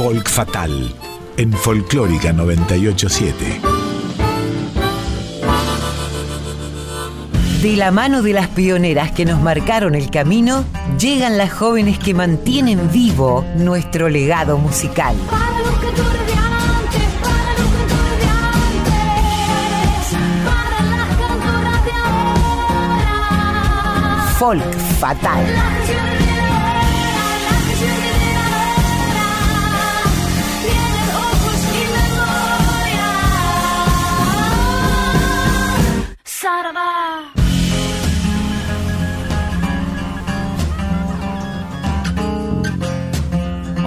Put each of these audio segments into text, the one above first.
Folk Fatal en Folclórica 987. De la mano de las pioneras que nos marcaron el camino, llegan las jóvenes que mantienen vivo nuestro legado musical. Para los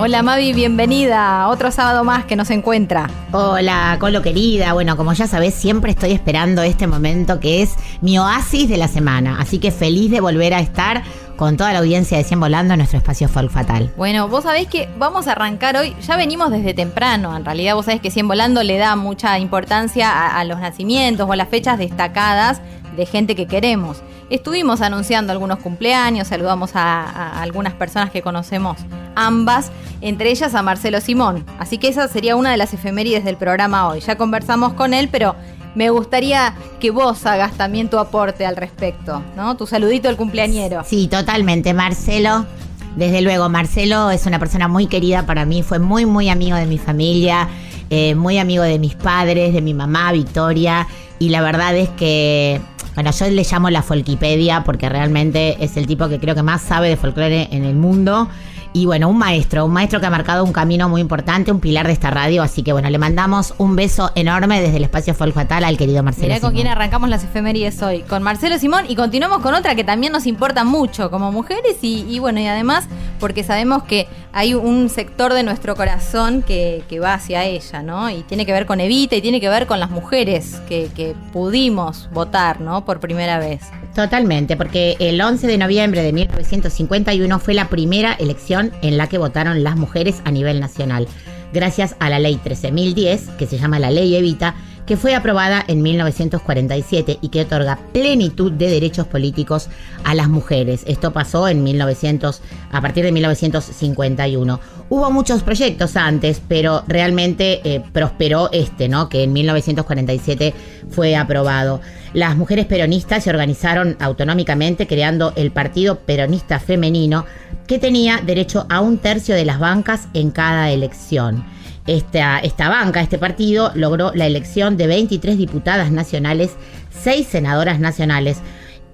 Hola Mavi, bienvenida. Otro sábado más que nos encuentra. Hola, Colo querida. Bueno, como ya sabés, siempre estoy esperando este momento que es mi oasis de la semana. Así que feliz de volver a estar con toda la audiencia de 100 Volando en nuestro espacio Folk Fatal. Bueno, vos sabés que vamos a arrancar hoy, ya venimos desde temprano, en realidad vos sabés que 100 Volando le da mucha importancia a, a los nacimientos o a las fechas destacadas de gente que queremos. Estuvimos anunciando algunos cumpleaños, saludamos a, algunas personas que conocemos ambas, entre ellas a Marcelo Simón. Así que esa sería una de las efemérides del programa hoy. Ya conversamos con él, pero me gustaría que vos hagas también tu aporte al respecto, ¿no? Tu saludito al cumpleañero. Sí, totalmente. Marcelo, desde luego, Marcelo es una persona muy querida para mí, fue muy, muy amigo de mi familia, eh, muy amigo de mis padres, de mi mamá, Victoria, y la verdad es que, bueno, yo le llamo la Folkipedia porque realmente es el tipo que creo que más sabe de folclore en el mundo. Y bueno, un maestro, un maestro que ha marcado un camino muy importante, un pilar de esta radio. Así que bueno, le mandamos un beso enorme desde el espacio Folk Fatal al querido Marcelo. Mirá con Simón. quién arrancamos las efemérides hoy, con Marcelo Simón y continuamos con otra que también nos importa mucho como mujeres y, y bueno, y además porque sabemos que hay un sector de nuestro corazón que, que va hacia ella, ¿no? Y tiene que ver con Evita y tiene que ver con las mujeres que, que pudimos votar, ¿no? Por primera vez. Totalmente, porque el 11 de noviembre de 1951 fue la primera elección en la que votaron las mujeres a nivel nacional, gracias a la ley 13.010, que se llama la ley Evita, que fue aprobada en 1947 y que otorga plenitud de derechos políticos a las mujeres. Esto pasó en 1900, a partir de 1951. Hubo muchos proyectos antes, pero realmente eh, prosperó este, ¿no? Que en 1947 fue aprobado. Las mujeres peronistas se organizaron autonómicamente creando el Partido Peronista Femenino, que tenía derecho a un tercio de las bancas en cada elección. Esta, esta banca, este partido, logró la elección de 23 diputadas nacionales, 6 senadoras nacionales,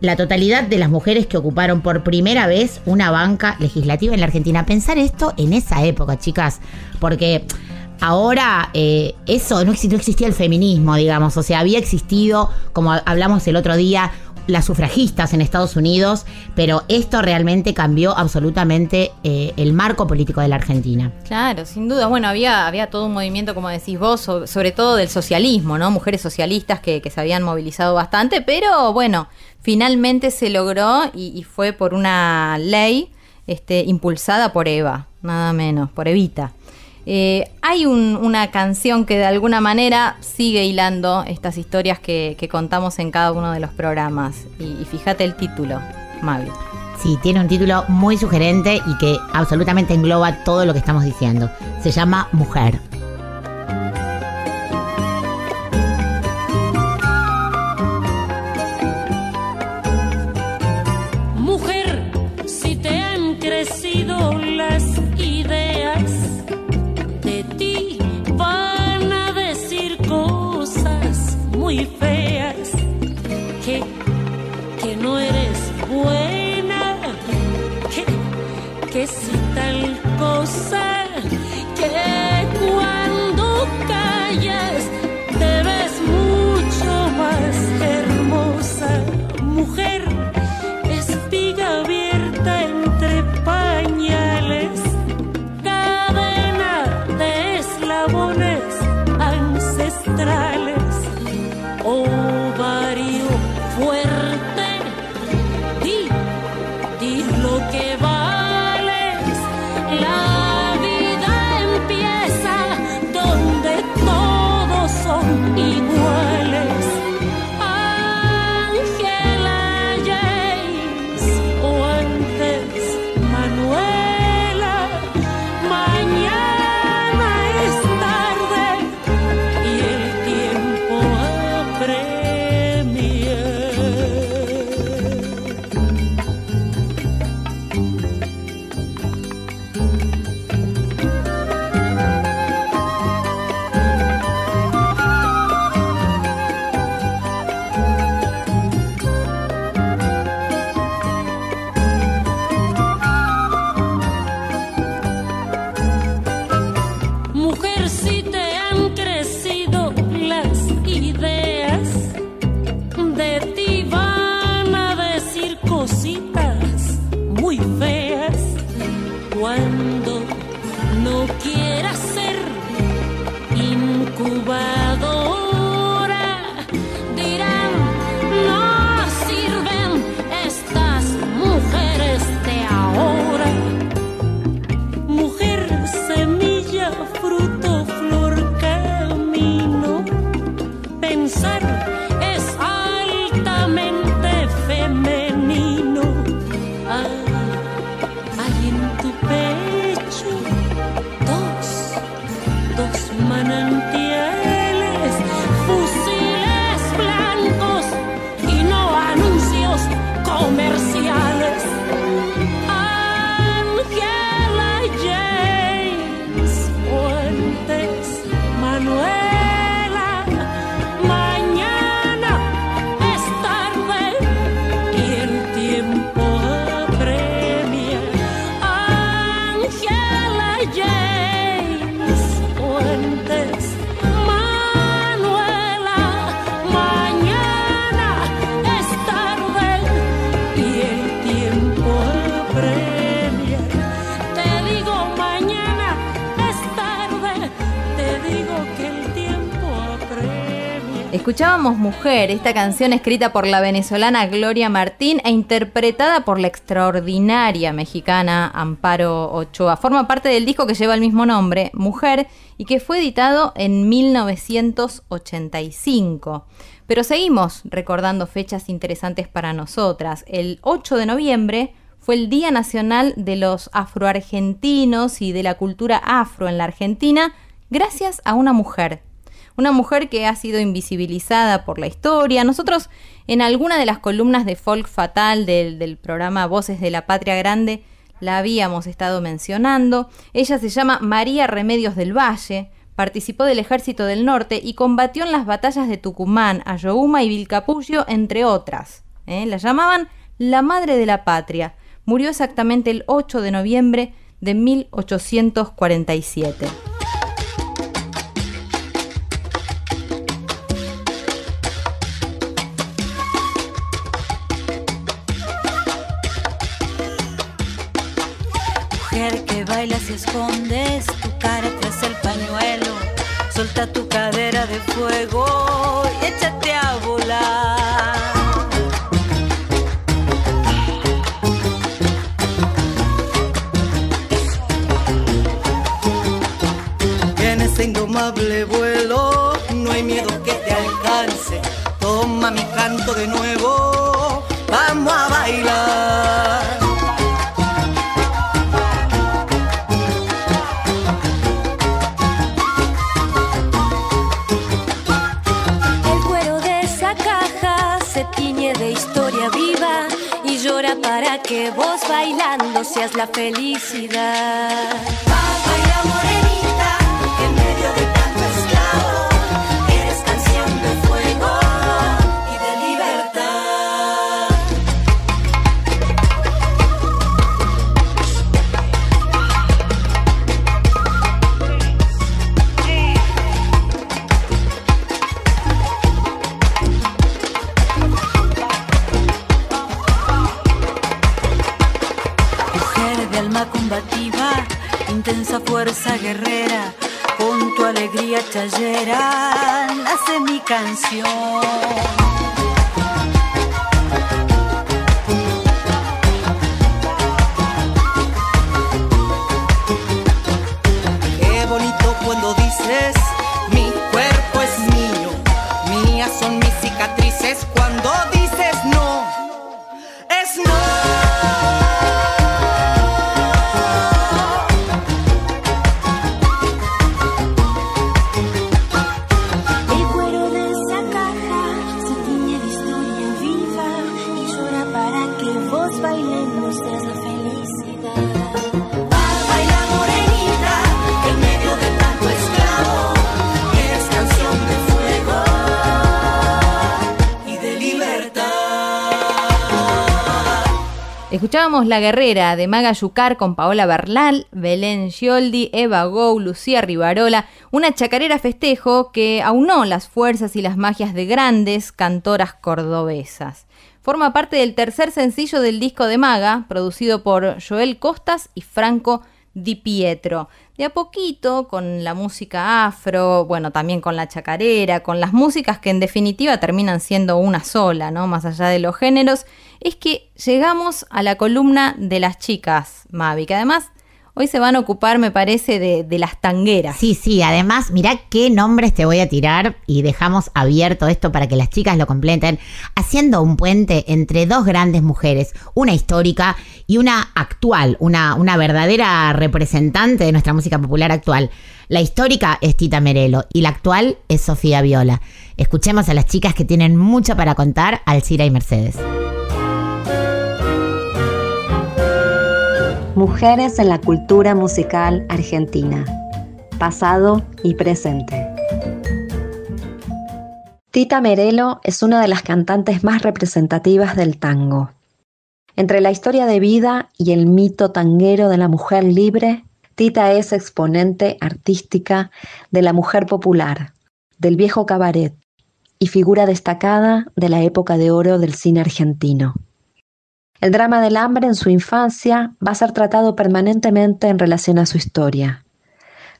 la totalidad de las mujeres que ocuparon por primera vez una banca legislativa en la Argentina. Pensar esto en esa época, chicas, porque ahora eh, eso no, exi- no existía el feminismo, digamos, o sea, había existido, como hablamos el otro día, las sufragistas en Estados Unidos, pero esto realmente cambió absolutamente eh, el marco político de la Argentina. Claro, sin duda. Bueno, había, había todo un movimiento, como decís vos, so- sobre todo del socialismo, ¿no? Mujeres socialistas que, que se habían movilizado bastante, pero bueno, finalmente se logró y, y fue por una ley este, impulsada por Eva, nada menos, por Evita. Eh, hay un- una canción que de alguna manera sigue hilando estas historias que, contamos en cada uno de los programas. Y, fíjate el título, Mavi. Sí, tiene un título muy sugerente y que absolutamente engloba todo lo que estamos diciendo. Se llama. Mujer, Esta canción escrita por la venezolana Gloria Martín e interpretada por la extraordinaria mexicana Amparo Ochoa. Forma parte del disco que lleva el mismo nombre, Mujer, y que fue editado en 1985. Pero seguimos recordando fechas interesantes para nosotras. El 8 de noviembre fue el Día Nacional de los Afroargentinos y de la cultura afro en la Argentina, gracias a una mujer una mujer que ha sido invisibilizada por la historia. Nosotros en alguna de las columnas de Folk Fatal del, programa Voces de la Patria Grande la habíamos estado mencionando. Ella se llama María Remedios del Valle, participó del Ejército del Norte y combatió en las batallas de Tucumán, Ayohuma y Vilcapullo, entre otras. ¿eh? La llamaban la Madre de la Patria. Murió exactamente el 8 de noviembre de 1847. Bailas y escondes tu cara tras el pañuelo. Solta tu cadera de fuego y échate a volar. En ese indomable vuelo no hay miedo que te alcance. Toma mi canto de nuevo, seas la felicidad. Baila morenita, guerrera, con tu alegría chayera nace mi canción. Escuchábamos La Guerrera de Maga Yucar con Paola Bernal, Belén Gioldi, Eva Gou, Lucía Rivarola, una chacarera festejo que aunó las fuerzas y las magias de grandes cantoras cordobesas. Forma parte del tercer sencillo del disco de Maga, producido por Joel Costas y Franco Di Pietro. De a poquito, con la música afro, bueno, también con la chacarera, con las músicas que en definitiva terminan siendo una sola, ¿no? Más allá de los géneros, es que llegamos a la columna de las chicas, Mavi, que además hoy se van a ocupar, me parece, de, las tangueras. Sí, sí, además, mirá qué nombres te voy a tirar y dejamos abierto esto para que las chicas lo completen, haciendo un puente entre dos grandes mujeres, una histórica y una actual, una, una verdadera representante de nuestra música popular actual. La histórica es Tita Merelo y la actual es Sofía Viola. Escuchemos a las chicas que tienen mucho para contar, Alcira y Mercedes. Mujeres en la cultura musical argentina. Pasado y presente. Tita Merelo es una de las cantantes más representativas del tango. Entre la historia de vida y el mito tanguero de la mujer libre, Tita es exponente artística de la mujer popular, del viejo cabaret y figura destacada de la época de oro del cine argentino. El drama del hambre en su infancia va a ser tratado permanentemente en relación a su historia.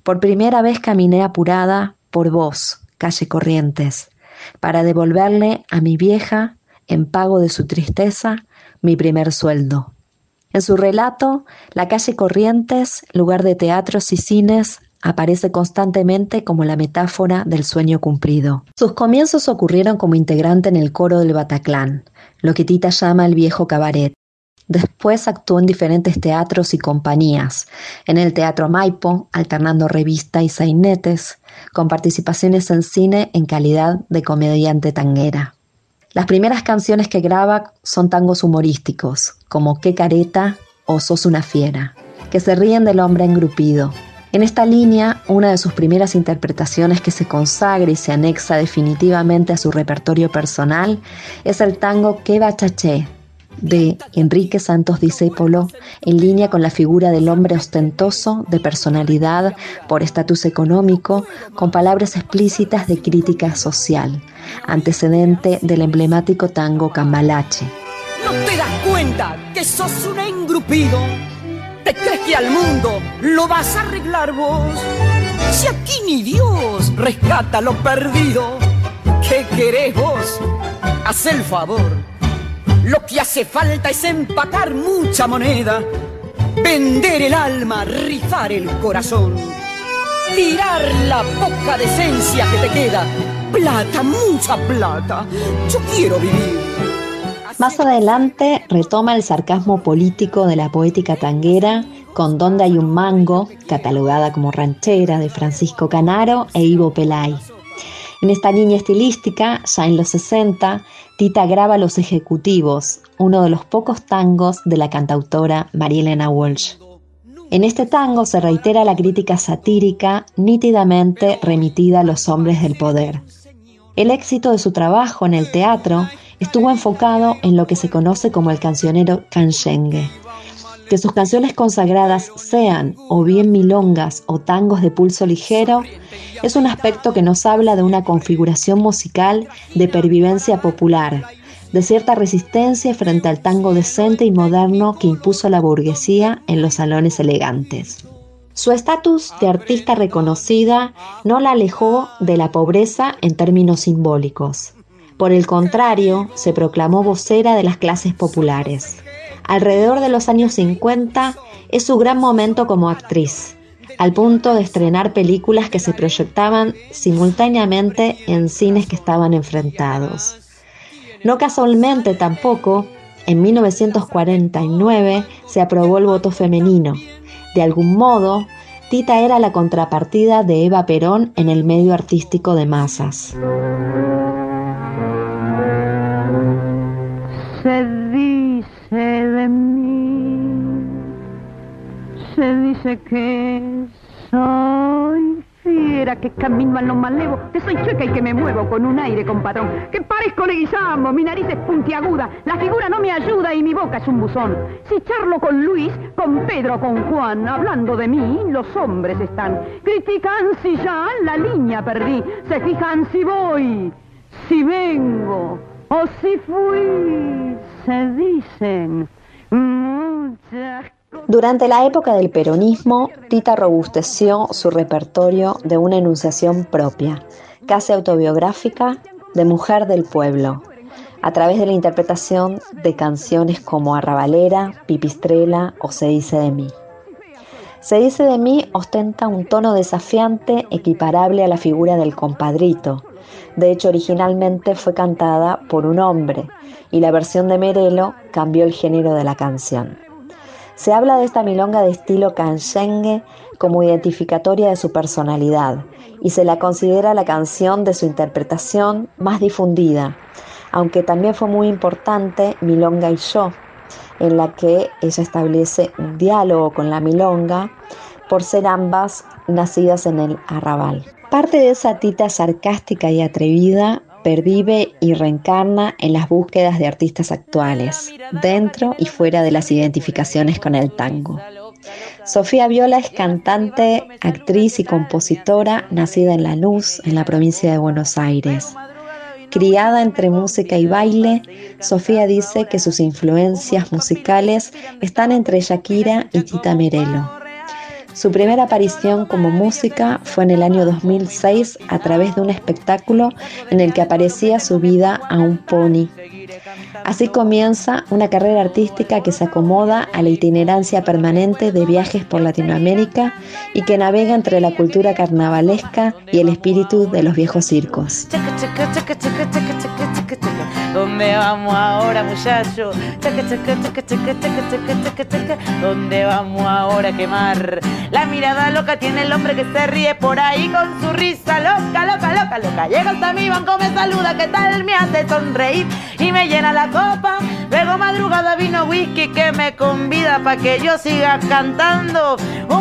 Por primera vez caminé apurada por vos, calle Corrientes, para devolverle a mi vieja, en pago de su tristeza, mi primer sueldo. En su relato, la calle Corrientes, lugar de teatros y cines, aparece constantemente como la metáfora del sueño cumplido. Sus comienzos ocurrieron como integrante en el coro del Bataclán, lo que Tita llama el viejo cabaret. Después actuó en diferentes teatros y compañías, en el Teatro Maipo, alternando revista y sainetes, con participaciones en cine en calidad de comediante tanguera. Las primeras canciones que graba son tangos humorísticos, como Qué careta o Sos una fiera, que se ríen del hombre engrupido. En esta línea, una de sus primeras interpretaciones que se consagra y se anexa definitivamente a su repertorio personal es el tango Que bachaché de Enrique Santos Discépolo, en línea con la figura del hombre ostentoso, de personalidad, por estatus económico, con palabras explícitas de crítica social, antecedente del emblemático tango Cambalache. ¿No te das cuenta que sos un engrupido? ¿Te crees que al mundo lo vas a arreglar vos? Si aquí ni Dios rescata lo perdido, ¿qué querés vos? Haz el favor. Lo que hace falta es empacar mucha moneda, vender el alma, rifar el corazón, tirar la poca decencia que te queda. Plata, mucha plata. Yo quiero vivir. Más adelante retoma el sarcasmo político de la poética tanguera con Donde hay un mango, catalogada como ranchera de Francisco Canaro e Ivo Pelay. En esta línea estilística, ya en los 60, Tita graba Los Ejecutivos, uno de los pocos tangos de la cantautora María Elena Walsh. En este tango se reitera la crítica satírica nítidamente remitida a los hombres del poder. El éxito de su trabajo en el teatro estuvo enfocado en lo que se conoce como el cancionero canchengue. Que sus canciones consagradas sean o bien milongas o tangos de pulso ligero es un aspecto que nos habla de una configuración musical de pervivencia popular, de cierta resistencia frente al tango decente y moderno que impuso la burguesía en los salones elegantes. Su estatus de artista reconocida no la alejó de la pobreza en términos simbólicos. Por el contrario, se proclamó vocera de las clases populares. Alrededor de los años 50 es su gran momento como actriz, al punto de estrenar películas que se proyectaban simultáneamente en cines que estaban enfrentados. No casualmente tampoco, en 1949 se aprobó el voto femenino. De algún modo, Tita era la contrapartida de Eva Perón en el medio artístico de masas. Se dice que soy fiera, que camino a lo malevo, que soy chueca y que me muevo con un aire compadrón, que parezco leguizamo, mi nariz es puntiaguda, la figura no me ayuda y mi boca es un buzón. Si charlo con Luis, con Pedro, con Juan, hablando de mí, los hombres están. Critican si ya la línea perdí, se fijan si voy, si vengo, O si fui, se dicen muchas Durante la época del peronismo, Tita robusteció su repertorio de una enunciación propia, casi autobiográfica, de mujer del pueblo, a través de la interpretación de canciones como Arrabalera, Pipistrela o Se dice de mí. Se dice de mí ostenta un tono desafiante equiparable a la figura del compadrito. De hecho, originalmente fue cantada por un hombre y la versión de Merelo cambió el género de la canción. Se habla de esta milonga de estilo canchengue como identificatoria de su personalidad y se la considera la canción de su interpretación más difundida, aunque también fue muy importante Milonga y yo, en la que ella establece un diálogo con la milonga por ser ambas nacidas en el arrabal. Parte de esa tita sarcástica y atrevida pervive y reencarna en las búsquedas de artistas actuales, dentro y fuera de las identificaciones con el tango. Sofía Viola es cantante, actriz y compositora nacida en Lanús, en la provincia de Buenos Aires. Criada entre música y baile, Sofía dice que sus influencias musicales están entre Shakira y Tita Merelo. Su primera aparición como música fue en el año 2006 a través de un espectáculo en el que aparecía subida a un pony. Así comienza una carrera artística que se acomoda a la itinerancia permanente de viajes por Latinoamérica y que navega entre la cultura carnavalesca y el espíritu de los viejos circos. Chaca, chaca. ¿Dónde vamos ahora, muchacho? Chaca, chaca, chaca, chaca, chaca, chaca, chaca. ¿Dónde vamos ahora a quemar? La mirada loca tiene el hombre que se ríe por ahí con su risa loca, loca, loca, loca. Llega hasta mi banco, me saluda, ¿qué tal? Me hace sonreír y me llena la copa. Luego madrugada vino whisky que me convida pa' que yo siga cantando.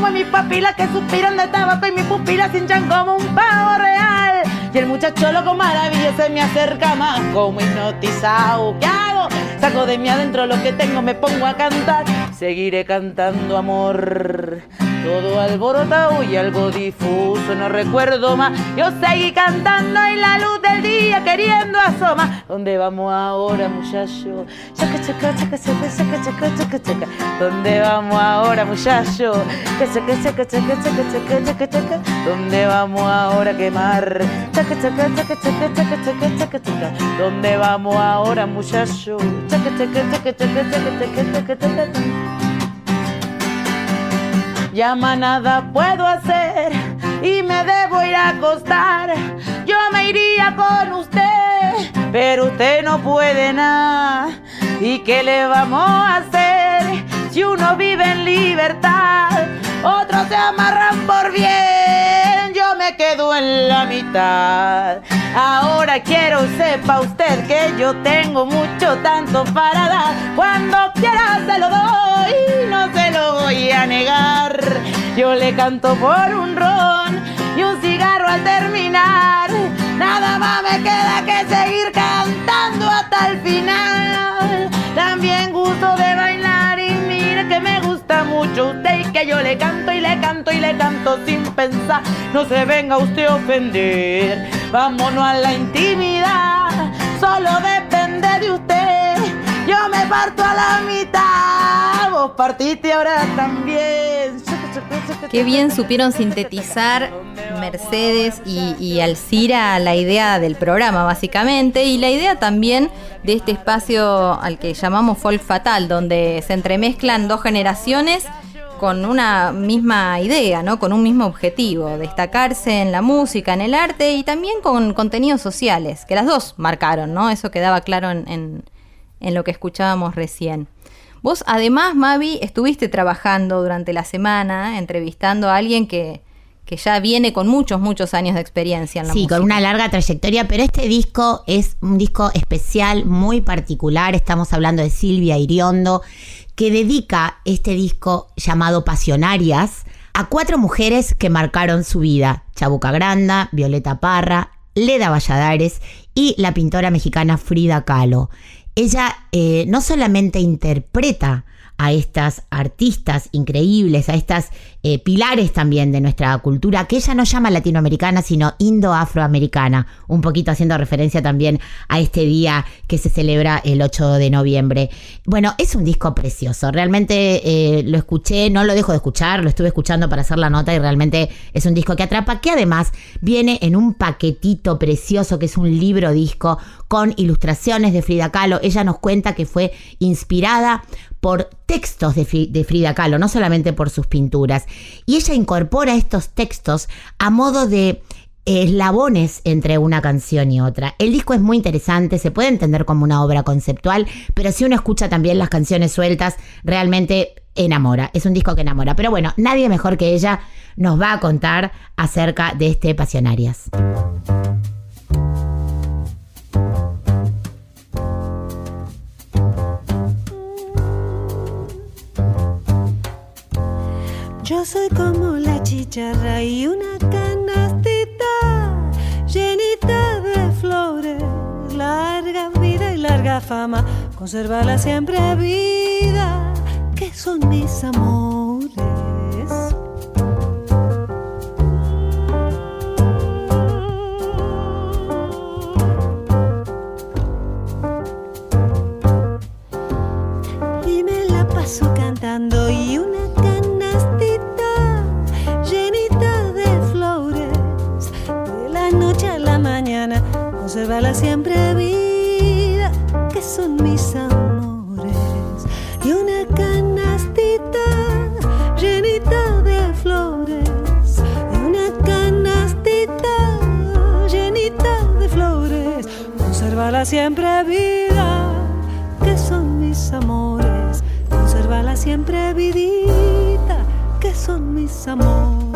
En mis papilas que suspiran de tabaco y mis pupilas hinchan como un pavo real. Y el muchacho loco maravilla se me acerca más como hipnotizado. ¿Qué hago? Saco de mí adentro lo que tengo, me pongo a cantar. Seguiré cantando amor. Todo alborotado y algo difuso, no recuerdo más. Yo seguí cantando en la luz del día queriendo asomar. ¿Dónde vamos ahora, muchacho? Chaca, chaca, chaca, chaca, chaca, chaca, chaca, chaca. ¿Dónde vamos ahora, muchacho? Chaca, chaca, chaca, chaca, chaca, chaca, chaca, chaca. ¿Dónde vamos ahora a quemar? Chaca, chaca, chaca, chaca, chaca, chaca, chaca, chaca. ¿Dónde vamos ahora, muchacho? Chaca, chaca, chaca, chaca, chaca, chaca, chaca, chaca. Más nada puedo hacer y me debo ir a acostar. Yo me iría con usted, pero usted no puede nada. ¿Y qué le vamos a hacer si uno vive en libertad? Otros se amarran por bien, me quedo en la mitad. Ahora quiero sepa usted que yo tengo mucho tanto para dar. Cuando quiera se lo doy, no se lo voy a negar. Yo le canto por un ron y un cigarro al terminar. Nada más me queda que seguir cantando hasta el final. Que yo le canto y le canto y le canto sin pensar. No se venga usted a ofender. Vámonos a la intimidad. Solo depende de usted. Yo me parto a la mitad. Vos partiste ahora también. Qué bien supieron sintetizar Mercedes y, y Alcira la idea del programa, básicamente, y la idea también de este espacio al que llamamos Folk Fatal, donde se entremezclan dos generaciones con una misma idea, ¿no? Con un mismo objetivo, destacarse en la música, en el arte y también con contenidos sociales, que las dos marcaron, ¿no? Eso quedaba claro en, en- en lo que escuchábamos recién. Vos además, Mavi, estuviste trabajando durante la semana, entrevistando a alguien que, que ya viene con muchos, muchos años de experiencia en la Sí, música. con una larga trayectoria, pero este disco es un disco especial, muy particular. Estamos hablando de Silvia Iriondo, que dedica este disco llamado Pasionarias a cuatro mujeres que marcaron su vida. Chabuca Granda, Violeta Parra, Leda Valladares y la pintora mexicana Frida Kahlo. Ella eh, no solamente interpreta a estas artistas increíbles, a estas eh, pilares también de nuestra cultura, que ella no llama latinoamericana, sino indo-afroamericana, un poquito haciendo referencia también a este día que se celebra el 8 de noviembre. Bueno, es un disco precioso, realmente eh, lo escuché, no lo dejo de escuchar, lo estuve escuchando para hacer la nota y realmente es un disco que atrapa, que además viene en un paquetito precioso que es un libro disco con ilustraciones de Frida Kahlo. Ella nos cuenta que fue inspirada por textos de, Fri- de Frida Kahlo, no solamente por sus pinturas. Y ella incorpora estos textos a modo de eslabones entre una canción y otra. El disco es muy interesante, se puede entender como una obra conceptual, pero si uno escucha también las canciones sueltas, realmente enamora. Es un disco que enamora. Pero bueno, nadie mejor que ella nos va a contar acerca de este Pasionarias. Yo soy como la chicharra y una canastita llenita de flores, larga vida y larga fama, conservarla siempre vida, que son mis amores. y me la paso cantando y una conservarla siempre vida que son mis amores. Y una canastita llenita de flores. Y una canastita llenita de flores. Conservarla siempre vida que son mis amores, conservala siempre vidita, que son mis amores.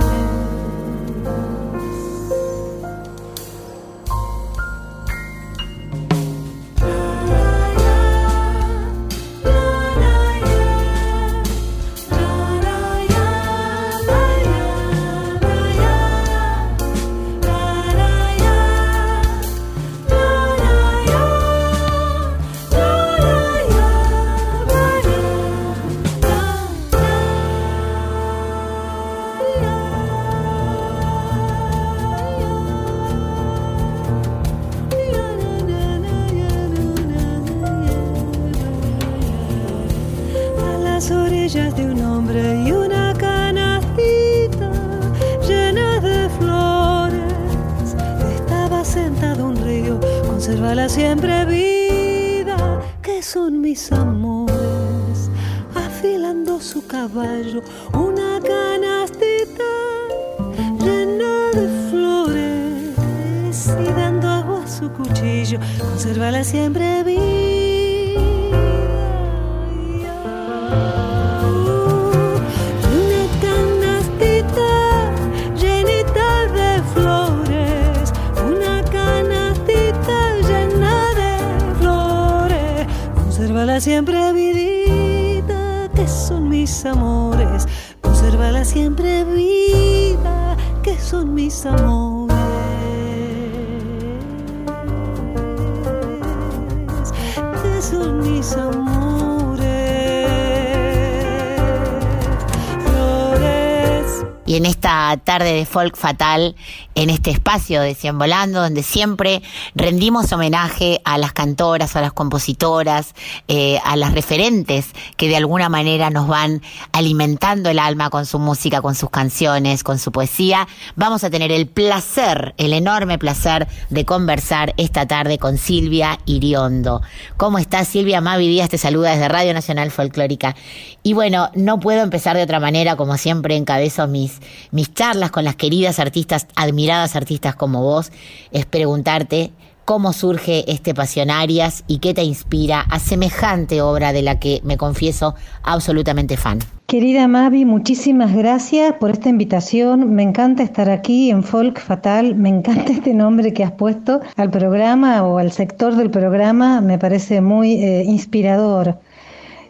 Y en esta tarde de folk fatal, en este espacio de Cien Volando, donde siempre rendimos homenaje a las cantoras, a las compositoras, eh, a las referentes que de alguna manera nos van alimentando el alma con su música, con sus canciones, con su poesía, vamos a tener el placer, el enorme placer de conversar esta tarde con Silvia Iriondo. ¿Cómo estás, Silvia? Mavi Díaz te saluda desde Radio Nacional Folclórica. Y bueno, no puedo empezar de otra manera, como siempre encabezo mis, mis charlas con las queridas artistas, admiradas artistas como vos, es preguntarte cómo surge este Pasionarias y qué te inspira a semejante obra de la que me confieso absolutamente fan. Querida Mavi, muchísimas gracias por esta invitación. Me encanta estar aquí en Folk Fatal. Me encanta este nombre que has puesto al programa o al sector del programa. Me parece muy eh, inspirador.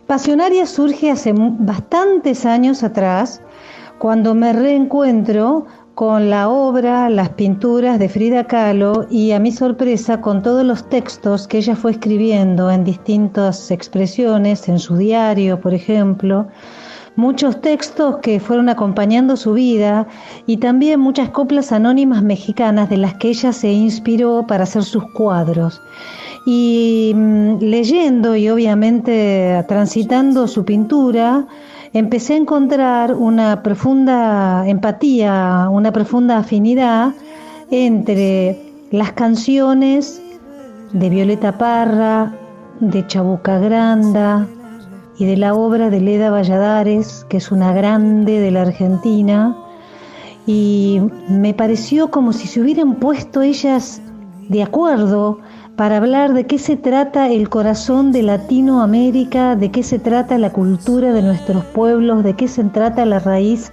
Pasionaria surge hace bastantes años atrás, cuando me reencuentro con la obra, las pinturas de Frida Kahlo y a mi sorpresa con todos los textos que ella fue escribiendo en distintas expresiones, en su diario, por ejemplo, muchos textos que fueron acompañando su vida y también muchas coplas anónimas mexicanas de las que ella se inspiró para hacer sus cuadros. Y mm, leyendo y obviamente transitando su pintura, empecé a encontrar una profunda empatía, una profunda afinidad entre las canciones de Violeta Parra, de Chabuca Granda y de la obra de Leda Valladares, que es una grande de la Argentina, y me pareció como si se hubieran puesto ellas de acuerdo para hablar de qué se trata el corazón de Latinoamérica, de qué se trata la cultura de nuestros pueblos, de qué se trata la raíz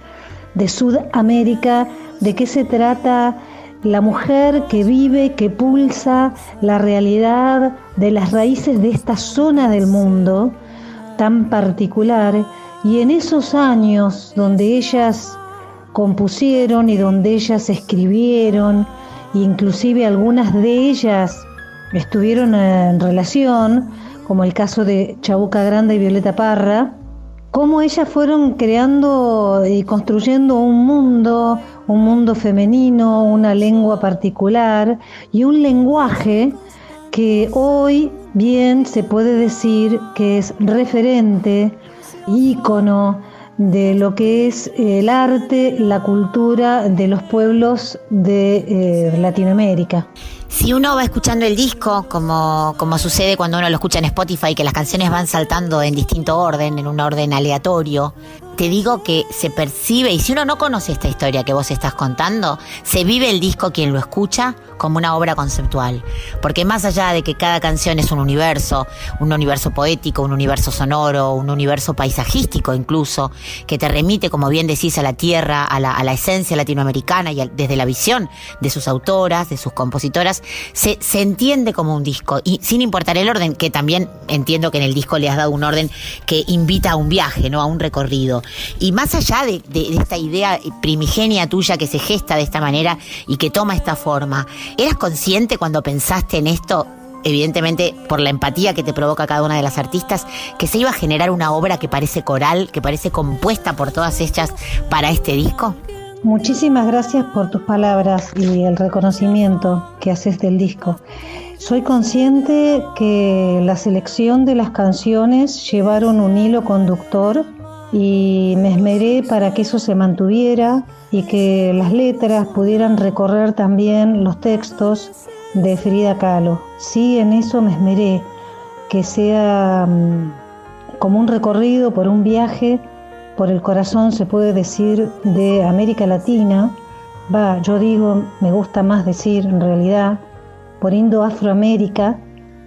de Sudamérica, de qué se trata la mujer que vive, que pulsa la realidad de las raíces de esta zona del mundo tan particular. Y en esos años donde ellas compusieron y donde ellas escribieron, inclusive algunas de ellas estuvieron en relación, como el caso de Chabuca Grande y Violeta Parra, cómo ellas fueron creando y construyendo un mundo, un mundo femenino, una lengua particular y un lenguaje que hoy bien se puede decir que es referente, ícono de lo que es el arte, la cultura de los pueblos de eh, Latinoamérica. Si uno va escuchando el disco, como, como sucede cuando uno lo escucha en Spotify, que las canciones van saltando en distinto orden, en un orden aleatorio, te digo que se percibe, y si uno no conoce esta historia que vos estás contando, se vive el disco quien lo escucha como una obra conceptual. Porque más allá de que cada canción es un universo, un universo poético, un universo sonoro, un universo paisajístico incluso, que te remite, como bien decís, a la tierra, a la, esencia latinoamericana y a- desde la visión de sus autoras, de sus compositoras, se, se entiende como un disco. Y sin importar el orden, que también entiendo que en el disco le has dado un orden que invita a un viaje, ¿no? A un recorrido. Y más allá de, de- esta idea primigenia tuya que se gesta de esta manera y que toma esta forma, ¿eras consciente cuando pensaste en esto? Evidentemente, por la empatía que te provoca cada una de las artistas, que se iba a generar una obra que parece coral, que parece compuesta por todas ellas para este disco. Muchísimas gracias por tus palabras y el reconocimiento que haces del disco. Soy consciente que la selección de las canciones llevaron un hilo conductor y me esmeré para que eso se mantuviera y que las letras pudieran recorrer también los textos de Frida Kahlo. Sí, en eso me esmeré, que sea mm, como un recorrido por un viaje por el corazón, se puede decir, de América Latina. Va, yo digo, me gusta más decir en realidad, por Indo-Afroamérica,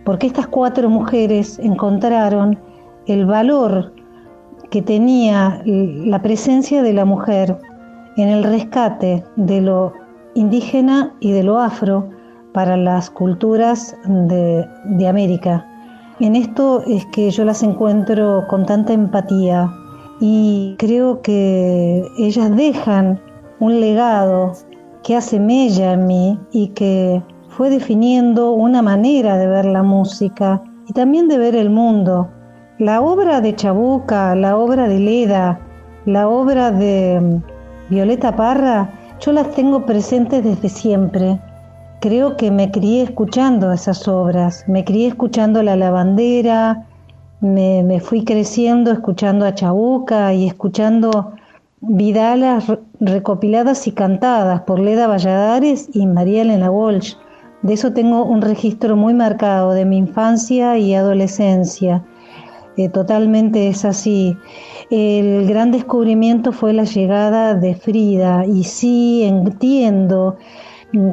porque estas cuatro mujeres encontraron el valor que tenía la presencia de la mujer en el rescate de lo indígena y de lo afro para las culturas de, de América. En esto es que yo las encuentro con tanta empatía y creo que ellas dejan un legado que hace mella en mí y que fue definiendo una manera de ver la música y también de ver el mundo. La obra de Chabuca, la obra de Leda, la obra de mm, Violeta Parra, yo las tengo presentes desde siempre. Creo que me crié escuchando esas obras, me crié escuchando La Lavandera, me, me fui creciendo escuchando a Chabuca y escuchando vidalas re- recopiladas y cantadas por Leda Valladares y María Elena Walsh. De eso tengo un registro muy marcado de mi infancia y adolescencia. Eh, totalmente es así. El gran descubrimiento fue la llegada de Frida y sí entiendo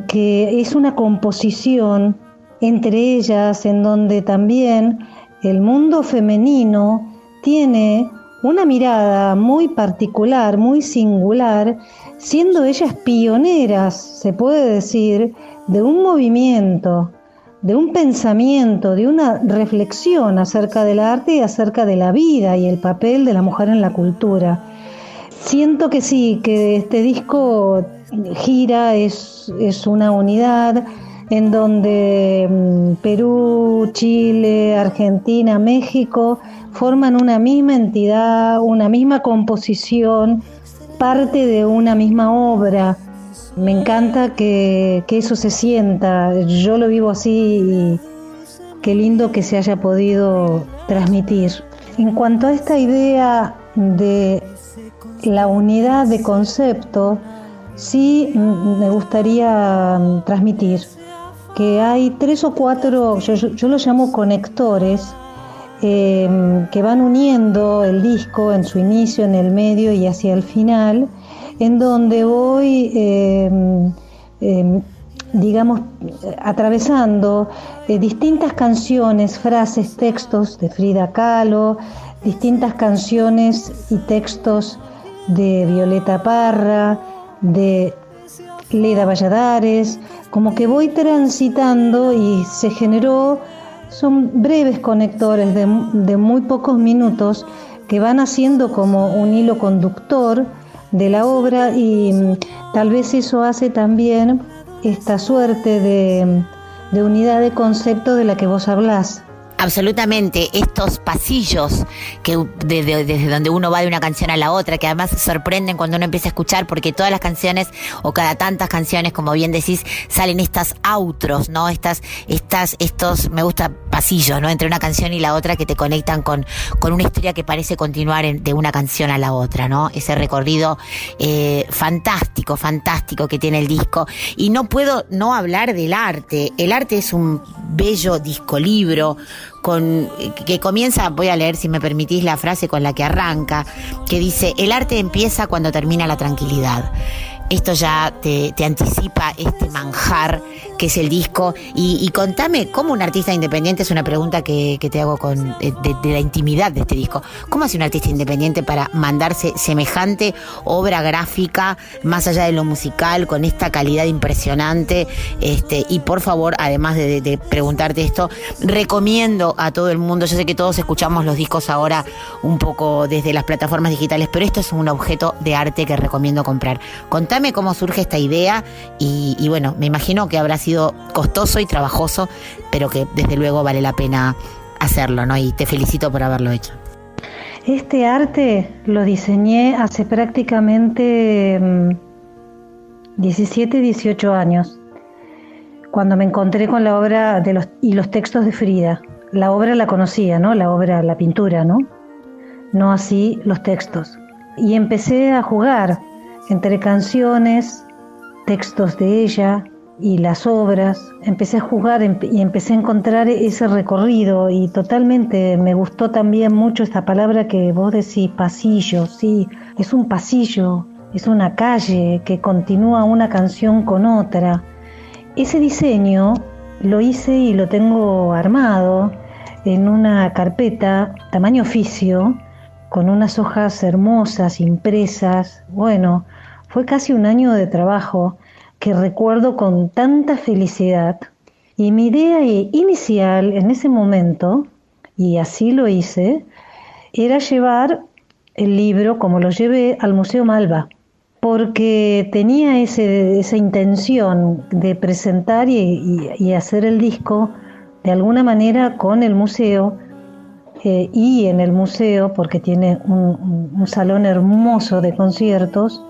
que es una composición entre ellas en donde también el mundo femenino tiene una mirada muy particular, muy singular, siendo ellas pioneras, se puede decir, de un movimiento, de un pensamiento, de una reflexión acerca del arte y acerca de la vida y el papel de la mujer en la cultura. Siento que sí, que este disco gira, es, es una unidad en donde mm, Perú, Chile, Argentina, México forman una misma entidad, una misma composición, parte de una misma obra. Me encanta que, eso se sienta, yo lo vivo así y qué lindo que se haya podido transmitir. En cuanto a esta idea de la unidad de concepto, sí me gustaría transmitir que hay tres o cuatro, yo, yo- yo los llamo conectores, eh, que van uniendo el disco en su inicio, en el medio y hacia el final, en donde voy, eh, eh, digamos, atravesando eh, distintas canciones, frases, textos de Frida Kahlo, distintas canciones y textos de Violeta Parra, de Leda Valladares, como que voy transitando y se generó, son breves conectores de, de muy pocos minutos que van haciendo como un hilo conductor de la obra y mm, tal vez eso hace también esta suerte de, de unidad de concepto de la que vos hablás. Absolutamente, estos pasillos que de- de- desde donde uno va de una canción a la otra, que además sorprenden cuando uno empieza a escuchar, porque todas las canciones, o cada tantas canciones, como bien decís, salen estas outros, ¿no? Estas, estas, estos, me gusta pasillos, ¿no? Entre una canción y la otra que te conectan con, con una historia que parece continuar en- de una canción a la otra, ¿no? Ese recorrido eh, fantástico, fantástico que tiene el disco. Y no puedo no hablar del arte. El arte es un bello disco libro con que comienza, voy a leer si me permitís la frase con la que arranca, que dice, el arte empieza cuando termina la tranquilidad. Esto ya te, anticipa este manjar que es el disco. Y, contame, ¿cómo un artista independiente? Es una pregunta que, te hago con, de, de- la intimidad de este disco. ¿Cómo hace un artista independiente para mandarse semejante obra gráfica, más allá de lo musical, con esta calidad impresionante? Este, y por favor, además de, de- de preguntarte esto, recomiendo a todo el mundo, yo sé que todos escuchamos los discos ahora un poco desde las plataformas digitales, pero esto es un objeto de arte que recomiendo comprar. Contame cómo surge esta idea y, y bueno, me imagino que habrá sido costoso y trabajoso, pero que desde luego vale la pena hacerlo, ¿no? Y te felicito por haberlo hecho. Este arte lo diseñé hace prácticamente mm, 17, 18 años, cuando me encontré con la obra de los, y los textos de Frida. La obra la conocía, ¿no? La obra, la pintura, ¿no? No así los textos. Y empecé a jugar entre canciones, textos de ella y las obras. Empecé a jugar y empecé a encontrar ese recorrido y totalmente me gustó también mucho esta palabra que vos decís, pasillo, sí, es un pasillo, es una calle que continúa una canción con otra. Ese diseño lo hice y lo tengo armado en una carpeta tamaño oficio, con unas hojas hermosas, impresas. Bueno, fue casi un año de trabajo que recuerdo con tanta felicidad. Y mi idea inicial en ese momento, y así lo hice, era llevar el libro, como lo llevé, al Museo Malva, porque tenía ese- esa intención de presentar y, hacer el disco de alguna manera con el museo eh, y en el museo, porque tiene un salón hermoso de conciertos,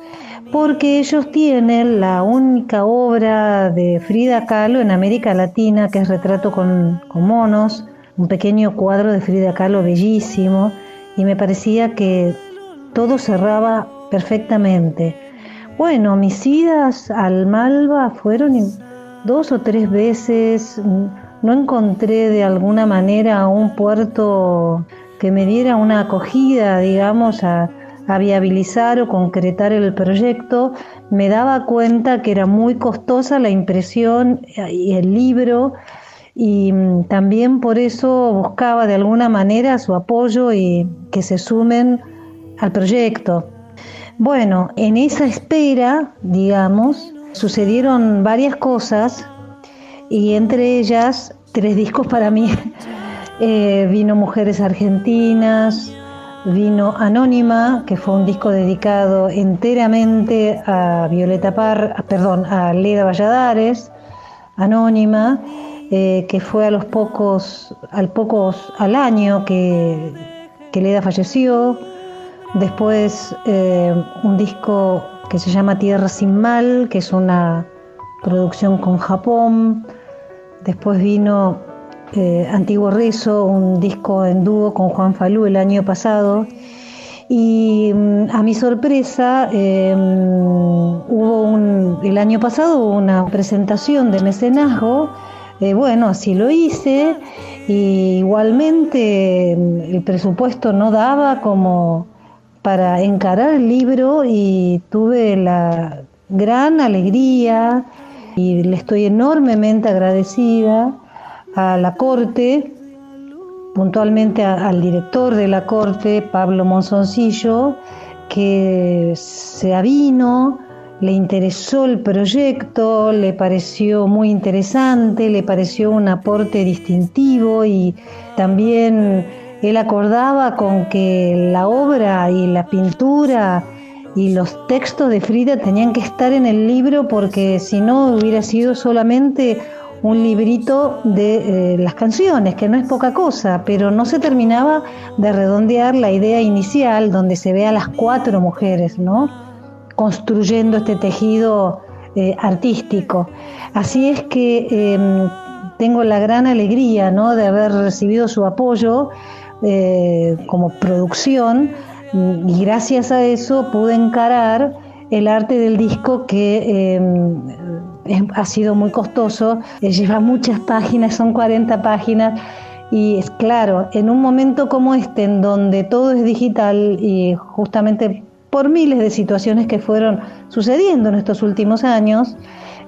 porque ellos tienen la única obra de Frida Kahlo en América Latina, que es Retrato con, monos, un pequeño cuadro de Frida Kahlo bellísimo, y me parecía que todo cerraba perfectamente. Bueno, mis idas al Malva fueron dos o tres veces, no encontré de alguna manera un puerto que me diera una acogida, digamos, a, a viabilizar o concretar el proyecto, me daba cuenta que era muy costosa la impresión y el libro y mm, también por eso buscaba de alguna manera su apoyo y que se sumen al proyecto. Bueno, en esa espera, digamos, sucedieron varias cosas y entre ellas tres discos para mí. Eh, vino Mujeres Argentinas, vino Anónima, que fue un disco dedicado enteramente a Violeta Par, perdón, a Leda Valladares, Anónima, eh, que fue a los pocos, al pocos, al año que, que Leda falleció. Después eh, un disco que se llama Tierra sin Mal, que es una producción con Japón. Después vino eh, Antiguo Rezo, un disco en dúo con Juan Falú el año pasado. Y mm, a mi sorpresa, eh, hubo un, el año pasado una presentación de mecenazgo. Eh, bueno, así lo hice. Y igualmente mm, el presupuesto no daba como para encarar el libro y tuve la gran alegría y le estoy enormemente agradecida a la Corte, puntualmente a- al director de la Corte, Pablo Monzoncillo, que se avino, le interesó el proyecto, le pareció muy interesante, le pareció un aporte distintivo y también él acordaba con que la obra y la pintura y los textos de Frida tenían que estar en el libro porque si no hubiera sido solamente un librito de eh, las canciones, que no es poca cosa, pero no se terminaba de redondear la idea inicial donde se ve a las cuatro mujeres, ¿no? Construyendo este tejido eh, artístico. Así es que eh, tengo la gran alegría, ¿no? De haber recibido su apoyo eh, como producción y gracias a eso pude encarar el arte del disco que eh, ha sido muy costoso, eh, lleva muchas páginas, son 40 páginas y es claro, en un momento como este en donde todo es digital y justamente por miles de situaciones que fueron sucediendo en estos últimos años,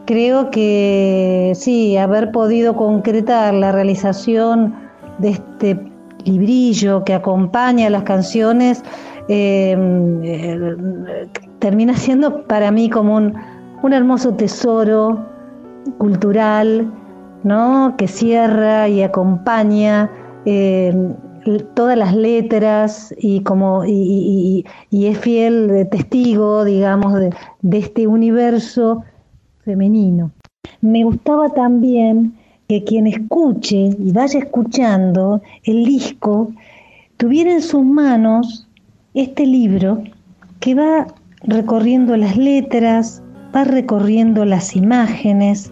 creo que sí, haber podido concretar la realización de este librillo que acompaña las canciones eh, eh, termina siendo para mí como un, un hermoso tesoro cultural, ¿no? Que cierra y acompaña eh, todas las letras y como y, es fiel testigo, digamos, de, de este universo femenino. Me gustaba también que quien escuche y vaya escuchando el disco tuviera en sus manos este libro que va recorriendo las letras, va recorriendo las imágenes,